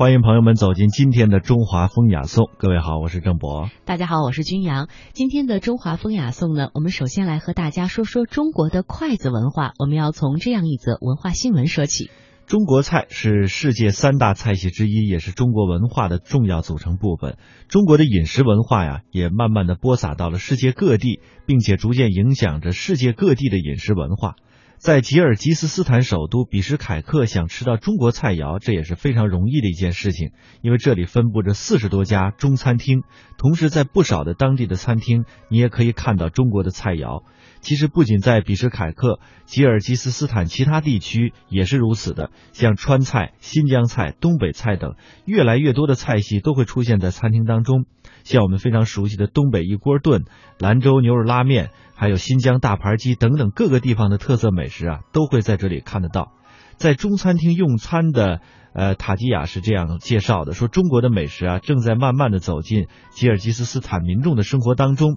欢迎朋友们走进今天的中华风雅颂。各位好，我是郑博。大家好，我是君阳。今天的中华风雅颂呢，我们首先来和大家说说中国的筷子文化。我们要从这样一则文化新闻说起：中国菜是世界三大菜系之一，也是中国文化的重要组成部分。中国的饮食文化呀，也慢慢的播撒到了世界各地，并且逐渐影响着世界各地的饮食文化。在吉尔吉斯斯坦首都比什凯克，想吃到中国菜肴，这也是非常容易的一件事情，因为这里分布着四十多家中餐厅，同时在不少的当地的餐厅，你也可以看到中国的菜肴。其实不仅在比什凯克，吉尔吉斯斯坦其他地区也是如此的，像川菜、新疆菜、东北菜等，越来越多的菜系都会出现在餐厅当中。像我们非常熟悉的东北一锅炖、兰州牛肉拉面，还有新疆大盘鸡等等各个地方的特色美食啊，都会在这里看得到。在中餐厅用餐的呃塔吉亚是这样介绍的：说中国的美食啊，正在慢慢的走进吉尔吉斯斯坦民众的生活当中。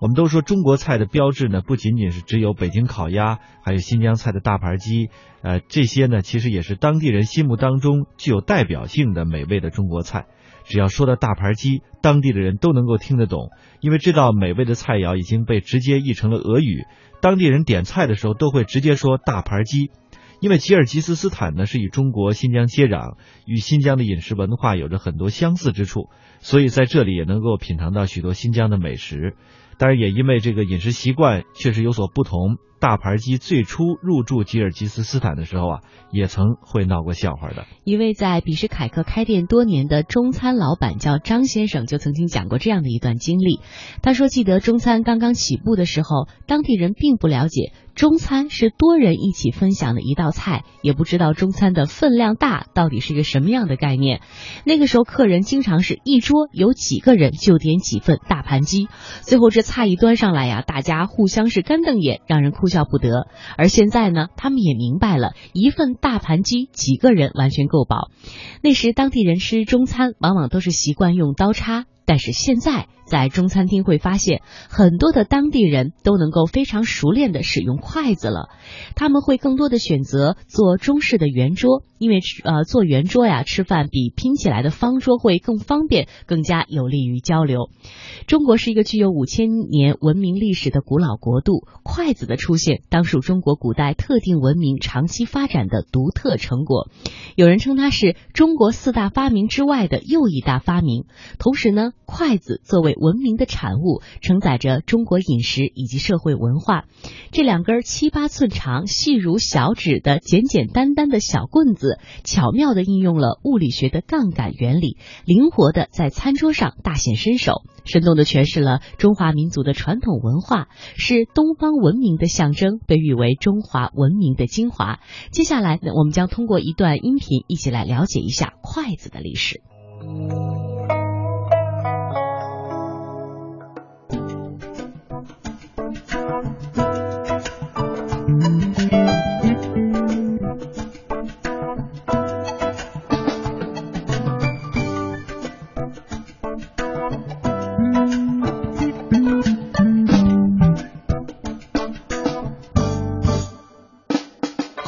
我们都说中国菜的标志呢，不仅仅是只有北京烤鸭，还有新疆菜的大盘鸡，呃，这些呢，其实也是当地人心目当中具有代表性的美味的中国菜。只要说到大盘鸡，当地的人都能够听得懂，因为这道美味的菜肴已经被直接译成了俄语。当地人点菜的时候都会直接说大盘鸡，因为吉尔吉斯斯坦呢是与中国新疆接壤，与新疆的饮食文化有着很多相似之处，所以在这里也能够品尝到许多新疆的美食。但是，也因为这个饮食习惯确实有所不同。大盘鸡最初入驻吉尔吉斯斯坦的时候啊，也曾会闹过笑话的。一位在比什凯克开店多年的中餐老板叫张先生，就曾经讲过这样的一段经历。他说，记得中餐刚刚起步的时候，当地人并不了解中餐是多人一起分享的一道菜，也不知道中餐的分量大到底是一个什么样的概念。那个时候，客人经常是一桌有几个人就点几份大盘鸡，最后这菜一端上来呀，大家互相是干瞪眼，让人哭。笑不得，而现在呢，他们也明白了，一份大盘鸡几个人完全够饱。那时当地人吃中餐，往往都是习惯用刀叉。但是现在在中餐厅会发现，很多的当地人都能够非常熟练的使用筷子了。他们会更多的选择做中式的圆桌，因为呃做圆桌呀吃饭比拼起来的方桌会更方便，更加有利于交流。中国是一个具有五千年文明历史的古老国度，筷子的出现当属中国古代特定文明长期发展的独特成果。有人称它是中国四大发明之外的又一大发明。同时呢。筷子作为文明的产物，承载着中国饮食以及社会文化。这两根七八寸长、细如小指的简简单单的小棍子，巧妙地应用了物理学的杠杆原理，灵活地在餐桌上大显身手，生动地诠释了中华民族的传统文化，是东方文明的象征，被誉为中华文明的精华。接下来，我们将通过一段音频，一起来了解一下筷子的历史。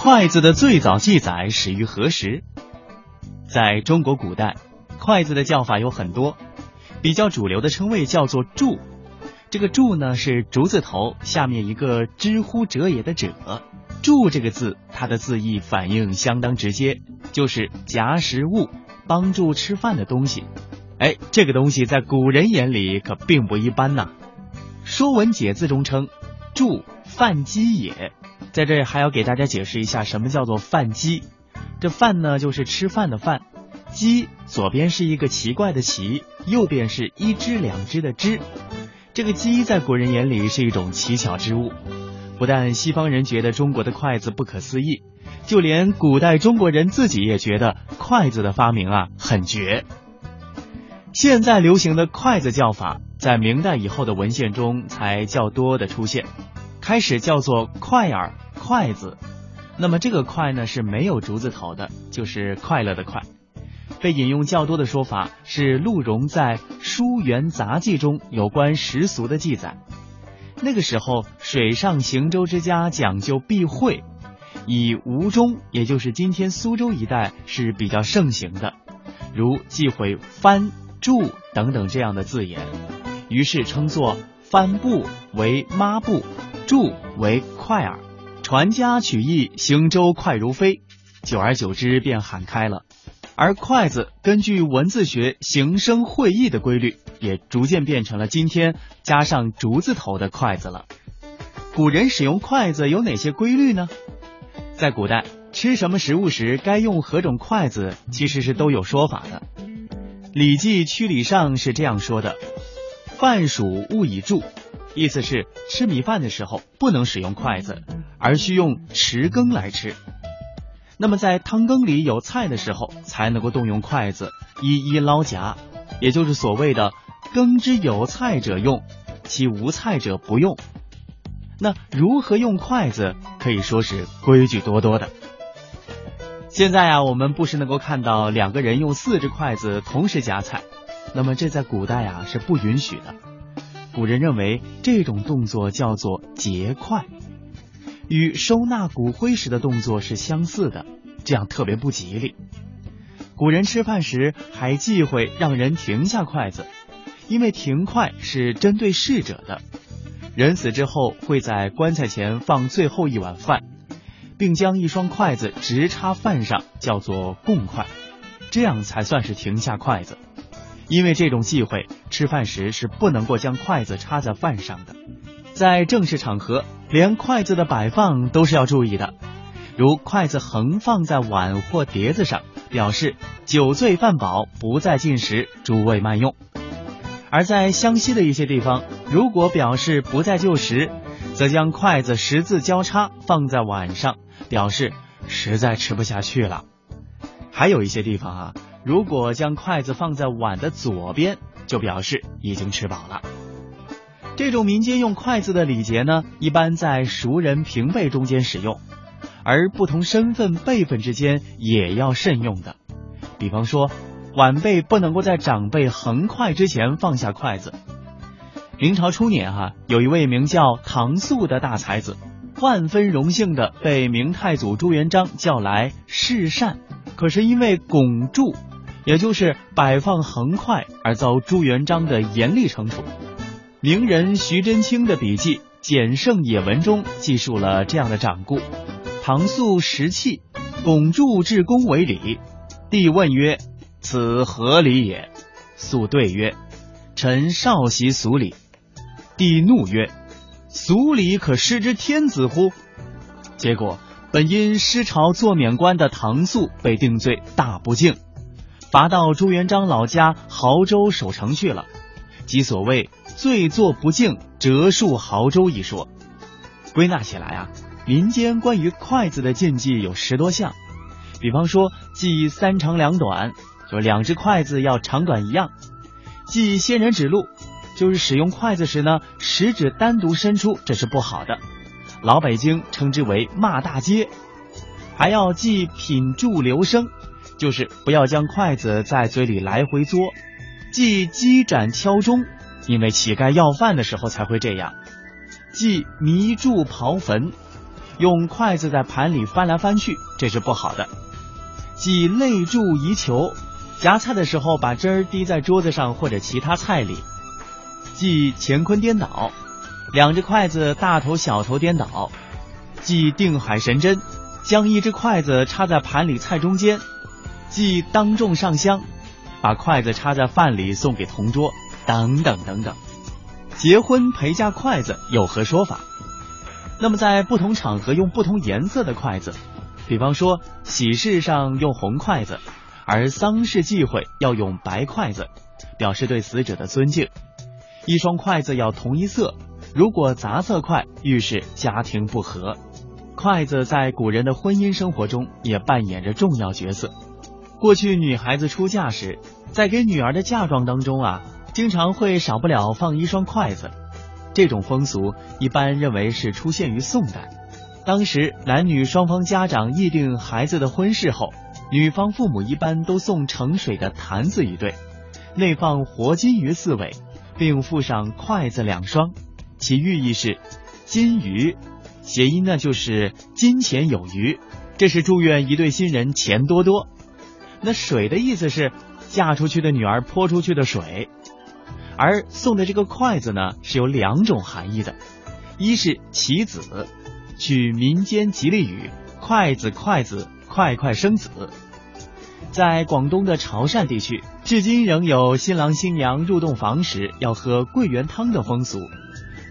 筷子的最早记载始于何时？在中国古代，筷子的叫法有很多，比较主流的称谓叫做箸。这个箸呢是竹字头下面一个知乎者也的者。箸这个字，它的字义反应相当直接，就是夹食物、帮助吃饭的东西。哎，这个东西在古人眼里可并不一般呐。《说文解字》中称：“箸，饭几也。”在这还要给大家解释一下，什么叫做饭鸡？这饭呢，就是吃饭的饭；鸡左边是一个奇怪的奇，右边是一只两只的只。这个鸡在古人眼里是一种奇巧之物。不但西方人觉得中国的筷子不可思议，就连古代中国人自己也觉得筷子的发明啊很绝。现在流行的筷子叫法，在明代以后的文献中才较多的出现。开始叫做筷儿、筷子，那么这个筷呢是没有竹字头的，就是快乐的快。被引用较多的说法是陆荣在《书园杂记》中有关食俗的记载。那个时候，水上行舟之家讲究避讳，以吴中，也就是今天苏州一带是比较盛行的。如忌讳翻、箸等等这样的字眼，于是称作帆布为抹布，箸为快儿。传家取义，行舟快如飞，久而久之便喊开了。而筷子根据文字学形声会意的规律，也逐渐变成了今天加上竹字头的筷子了。古人使用筷子有哪些规律呢？在古代，吃什么食物时该用何种筷子，其实是都有说法的。《礼记·曲礼上》是这样说的：“饭属勿以箸。”意思是吃米饭的时候不能使用筷子，而需用匙羹来吃。那么在汤羹里有菜的时候，才能够动用筷子一一捞夹，也就是所谓的“羹之有菜者用，其无菜者不用”。那如何用筷子，可以说是规矩多多的。现在啊，我们不时能够看到两个人用四只筷子同时夹菜，那么这在古代啊是不允许的。古人认为这种动作叫做结筷，与收纳骨灰时的动作是相似的，这样特别不吉利。古人吃饭时还忌讳让人停下筷子，因为停筷是针对逝者的。人死之后会在棺材前放最后一碗饭，并将一双筷子直插饭上，叫做供筷，这样才算是停下筷子。因为这种忌讳，吃饭时是不能够将筷子插在饭上的。在正式场合，连筷子的摆放都是要注意的。如筷子横放在碗或碟子上，表示酒醉饭饱，不再进食，诸位慢用；而在湘西的一些地方，如果表示不再就食，则将筷子十字交叉放在碗上，表示实在吃不下去了。还有一些地方啊。如果将筷子放在碗的左边，就表示已经吃饱了。这种民间用筷子的礼节呢，一般在熟人平辈中间使用，而不同身份辈分之间也要慎用的。比方说，晚辈不能够在长辈横筷之前放下筷子。明朝初年，哈，有一位名叫唐肃的大才子，万分荣幸的被明太祖朱元璋叫来试膳，可是因为拱柱。也就是摆放横筷而遭朱元璋的严厉惩处。名人徐祯卿的笔记《简圣野文》中记述了这样的掌故：唐肃食器，拱柱至公为礼。帝问曰：“此何礼也？”肃对曰：“臣少习俗礼。”帝怒曰：“俗礼可失之天子乎？”结果，本因失朝做免官的唐肃被定罪大不敬。罚到朱元璋老家亳州守城去了，即所谓“罪作不敬，折戍亳州”一说。归纳起来啊，民间关于筷子的禁忌有十多项，比方说忌三长两短，就两只筷子要长短一样；忌仙人指路，就是使用筷子时呢，食指单独伸出，这是不好的，老北京称之为骂大街；还要忌品箸留声。就是不要将筷子在嘴里来回嘬，忌击盏敲钟，因为乞丐要饭的时候才会这样。忌迷柱刨坟，用筷子在盘里翻来翻去，这是不好的。忌泪柱移球，夹菜的时候把汁儿滴在桌子上或者其他菜里。忌乾坤颠倒，两只筷子大头小头颠倒。忌定海神针，将一只筷子插在盘里菜中间。忌当众上香，把筷子插在饭里送给同桌，等等等等。结婚陪嫁筷子有何说法？那么在不同场合用不同颜色的筷子，比方说喜事上用红筷子，而丧事忌讳要用白筷子，表示对死者的尊敬。一双筷子要同一色，如果杂色筷，预示家庭不和。筷子在古人的婚姻生活中也扮演着重要角色。过去女孩子出嫁时，在给女儿的嫁妆当中啊，经常会少不了放一双筷子。这种风俗一般认为是出现于宋代。当时男女双方家长议定孩子的婚事后，女方父母一般都送盛水的坛子一对，内放活金鱼四尾，并附上筷子两双，其寓意是金鱼，谐音呢就是金钱有余，这是祝愿一对新人钱多多。那水的意思是嫁出去的女儿泼出去的水。而送的这个筷子呢，是有两种含义的，一是棋子，取民间吉利语“筷子筷子，快快生子”。在广东的潮汕地区，至今仍有新郎新娘入洞房时要喝桂圆汤的风俗，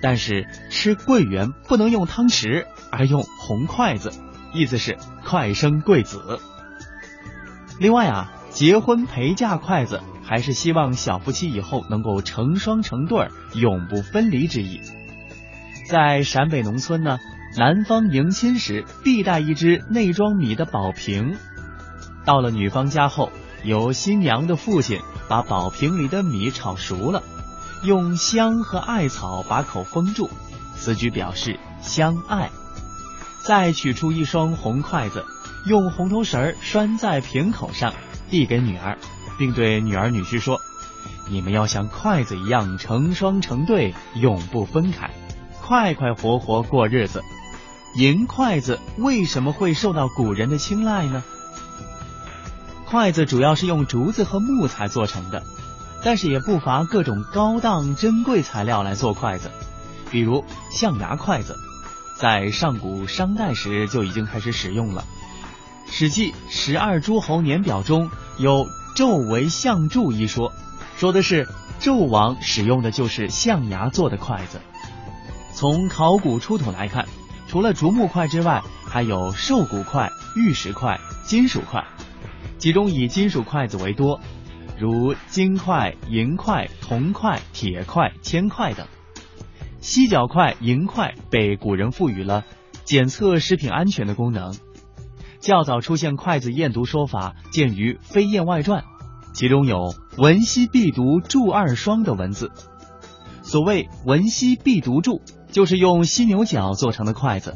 但是吃桂圆不能用汤匙，而用红筷子，意思是快生贵子。另外啊，结婚陪嫁筷子。还是希望小夫妻以后能够成双成对，永不分离之意。在陕北农村呢，男方迎亲时必带一只内装米的宝瓶，到了女方家后，由新娘的父亲把宝瓶里的米炒熟了，用香和艾草把口封住，此举表示相爱。再取出一双红筷子，用红头绳拴在瓶口上，递给女儿。并对女儿女婿说：“你们要像筷子一样成双成对，永不分开，快快活活过日子。”银筷子为什么会受到古人的青睐呢？筷子主要是用竹子和木材做成的，但是也不乏各种高档珍贵材料来做筷子，比如象牙筷子，在上古商代时就已经开始使用了。《史记·十二诸侯年表》中有。纣为象柱一说，说的是纣王使用的就是象牙做的筷子。从考古出土来看，除了竹木筷之外，还有兽骨筷、玉石筷、金属筷，其中以金属筷子为多，如金筷、银筷、铜筷、铁筷、铅筷等。犀角筷、银筷被古人赋予了检测食品安全的功能。较早出现筷子验毒说法，见于《飞燕外传》，其中有“文西必毒注二双”的文字。所谓“文西必毒注”，就是用犀牛角做成的筷子。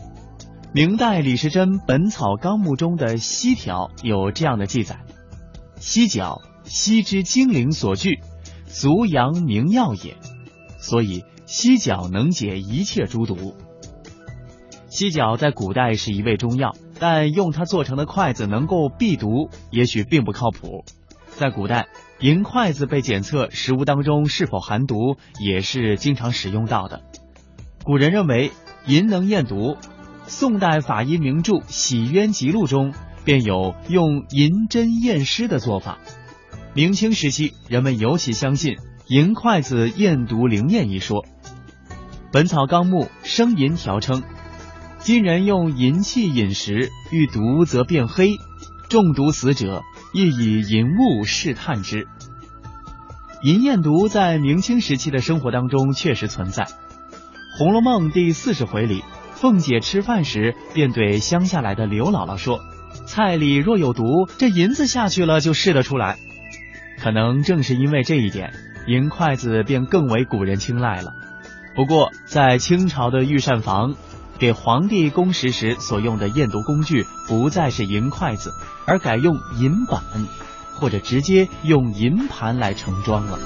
明代李时珍《本草纲目》中的犀条有这样的记载：“犀角，犀之精灵所具，足阳明药也。所以犀角能解一切诸毒。”犀角在古代是一味中药。但用它做成的筷子能够避毒，也许并不靠谱。在古代，银筷子被检测食物当中是否含毒，也是经常使用到的。古人认为银能验毒，宋代法医名著《洗冤集录》中便有用银针验尸的做法。明清时期，人们尤其相信银筷子验毒灵验一说，《本草纲目·生银条》称。今人用银器饮食，遇毒则变黑，中毒死者亦以银物试探之。银验毒在明清时期的生活当中确实存在，《红楼梦》第四十回里，凤姐吃饭时便对乡下来的刘姥姥说：“菜里若有毒，这银子下去了就试得出来。”可能正是因为这一点，银筷子便更为古人青睐了。不过，在清朝的御膳房。给皇帝供食时所用的验毒工具不再是银筷子，而改用银板，或者直接用银盘来盛装了。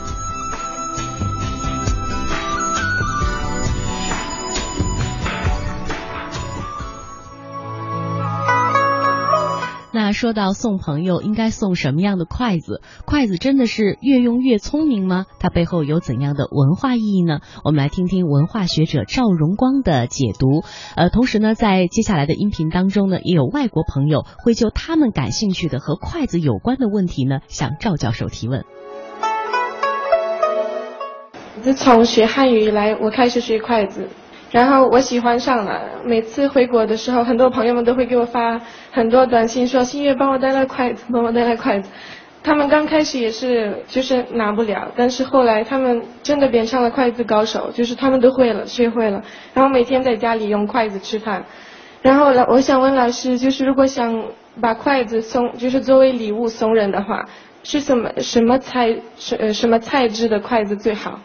说到送朋友应该送什么样的筷子？筷子真的是越用越聪明吗？它背后有怎样的文化意义呢？我们来听听文化学者赵荣光的解读。呃，同时呢，在接下来的音频当中呢，也有外国朋友会就他们感兴趣的和筷子有关的问题呢，向赵教授提问。自从学汉语以来，我开始学筷子。然后我喜欢上了，每次回国的时候，很多朋友们都会给我发很多短信，说新月帮我带来筷子，帮我带来筷子。他们刚开始也是就是拿不了，但是后来他们真的变成了筷子高手，就是他们都会了，学会了。然后每天在家里用筷子吃饭。然后老我想问老师，就是如果想把筷子送，就是作为礼物送人的话，是什么什么材什什么材质的筷子最好？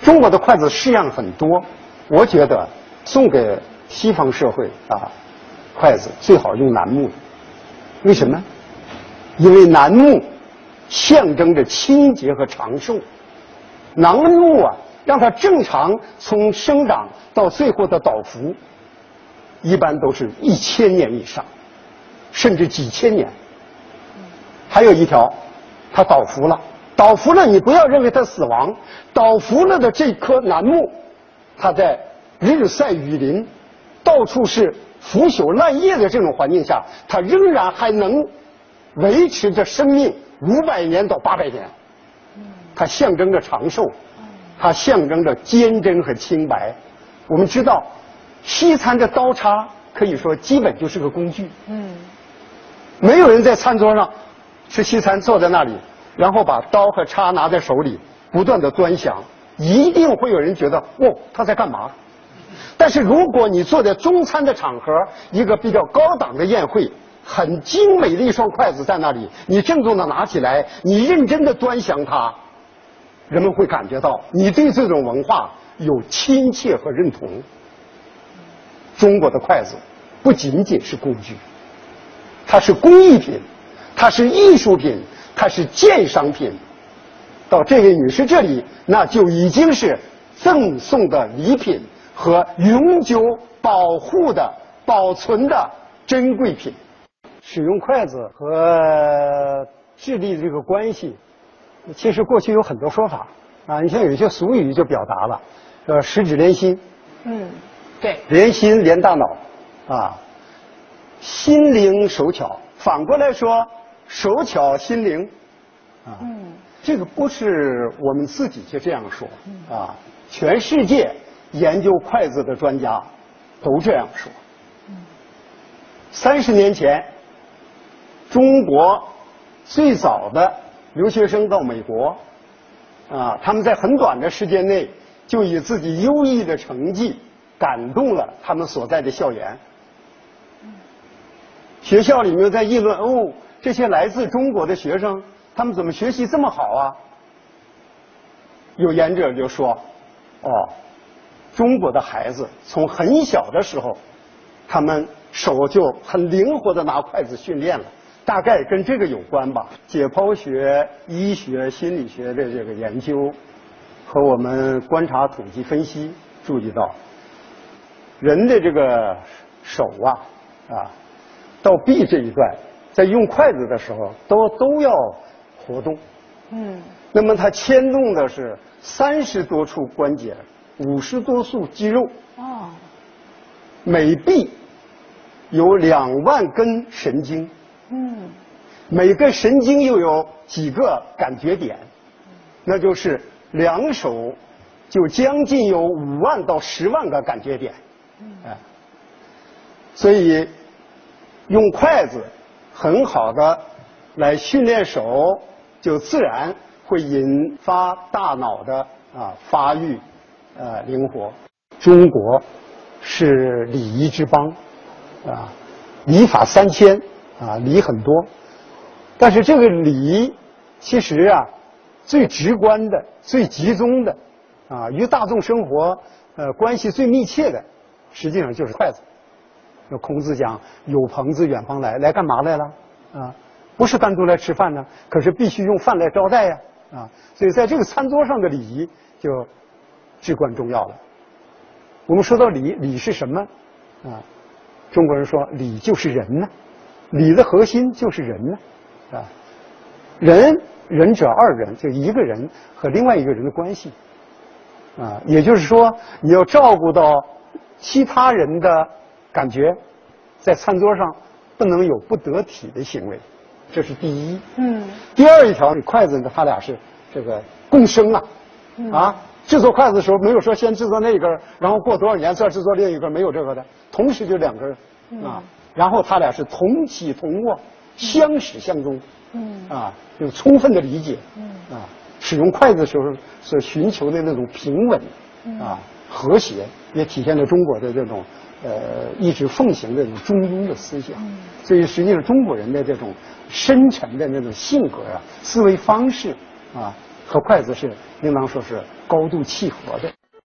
中国的筷子式样很多。我觉得送给西方社会啊，筷子最好用楠木的，为什么？因为楠木象征着清洁和长寿。楠木啊，让它正常从生长到最后的倒伏，一般都是一千年以上，甚至几千年。还有一条，它倒伏了，倒伏了，你不要认为它死亡，倒伏了的这棵楠木，它在日晒雨淋、到处是腐朽烂叶的这种环境下，它仍然还能维持着生命五百年到八百年。它象征着长寿，它象征着坚贞和清白。我们知道，西餐的刀叉可以说基本就是个工具。嗯，没有人在餐桌上吃西餐，坐在那里，然后把刀和叉拿在手里，不断的端详，一定会有人觉得哦他在干嘛。但是如果你坐在中餐的场合，一个比较高档的宴会，很精美的一双筷子在那里，你郑重的拿起来，你认真的端详它。人们会感觉到你对这种文化有亲切和认同。中国的筷子不仅仅是工具，它是工艺品，它是艺术品，它是鉴赏品。到这位女士这里，那就已经是赠送的礼品和永久保护的、保存的珍贵品。使用筷子和智力的这个关系。其实过去有很多说法啊，你像有一些俗语就表达了，呃，十指连心，嗯，对，连心连大脑，啊，心灵手巧，反过来说，手巧心灵，啊，嗯，这个不是我们自己就这样说，啊，全世界研究筷子的专家都这样说。三十年前，中国最早的。留学生到美国，啊，他们在很短的时间内就以自己优异的成绩感动了他们所在的校园。学校里面在议论哦，这些来自中国的学生，他们怎么学习这么好啊？有研究就说，哦，中国的孩子从很小的时候，他们手就很灵活的拿筷子训练了。大概跟这个有关吧。解剖学、医学、心理学的这个研究和我们观察、统计、分析，注意到人的这个手啊啊，到臂这一段，在用筷子的时候都都要活动。嗯。那么它牵动的是三十多处关节，五十多束肌肉。哦。每臂有两万根神经。嗯，每个神经又有几个感觉点，那就是两手就将近有五万到十万个感觉点，哎，所以用筷子很好的来训练手，就自然会引发大脑的啊发育，呃灵活。中国是礼仪之邦，啊，礼法三千。啊，礼很多，但是这个礼其实啊，最直观的、最集中的啊，与大众生活呃关系最密切的，实际上就是筷子。那孔子讲：“有朋自远方来，来干嘛来了？啊，不是单独来吃饭呢，可是必须用饭来招待呀。啊，所以在这个餐桌上的礼仪就至关重要了。我们说到礼，礼是什么？啊，中国人说礼就是人呢。礼的核心就是人呢，啊，人仁者二人，就一个人和另外一个人的关系，啊，也就是说你要照顾到其他人的感觉，在餐桌上不能有不得体的行为，这是第一。嗯。第二一条，筷子呢，他俩是这个共生啊，啊，制作筷子的时候没有说先制作那一根，然后过多少年再制作另一根，没有这个的，同时就两根啊。然后它俩是同起同落，相始相终，嗯，啊，有充分的理解，嗯，啊，使用筷子的时候所寻求的那种平稳，啊，和谐，也体现了中国的这种呃一直奉行的这种中庸的思想。所以实际上中国人的这种深沉的那种性格啊、思维方式啊，和筷子是应当说是高度契合的。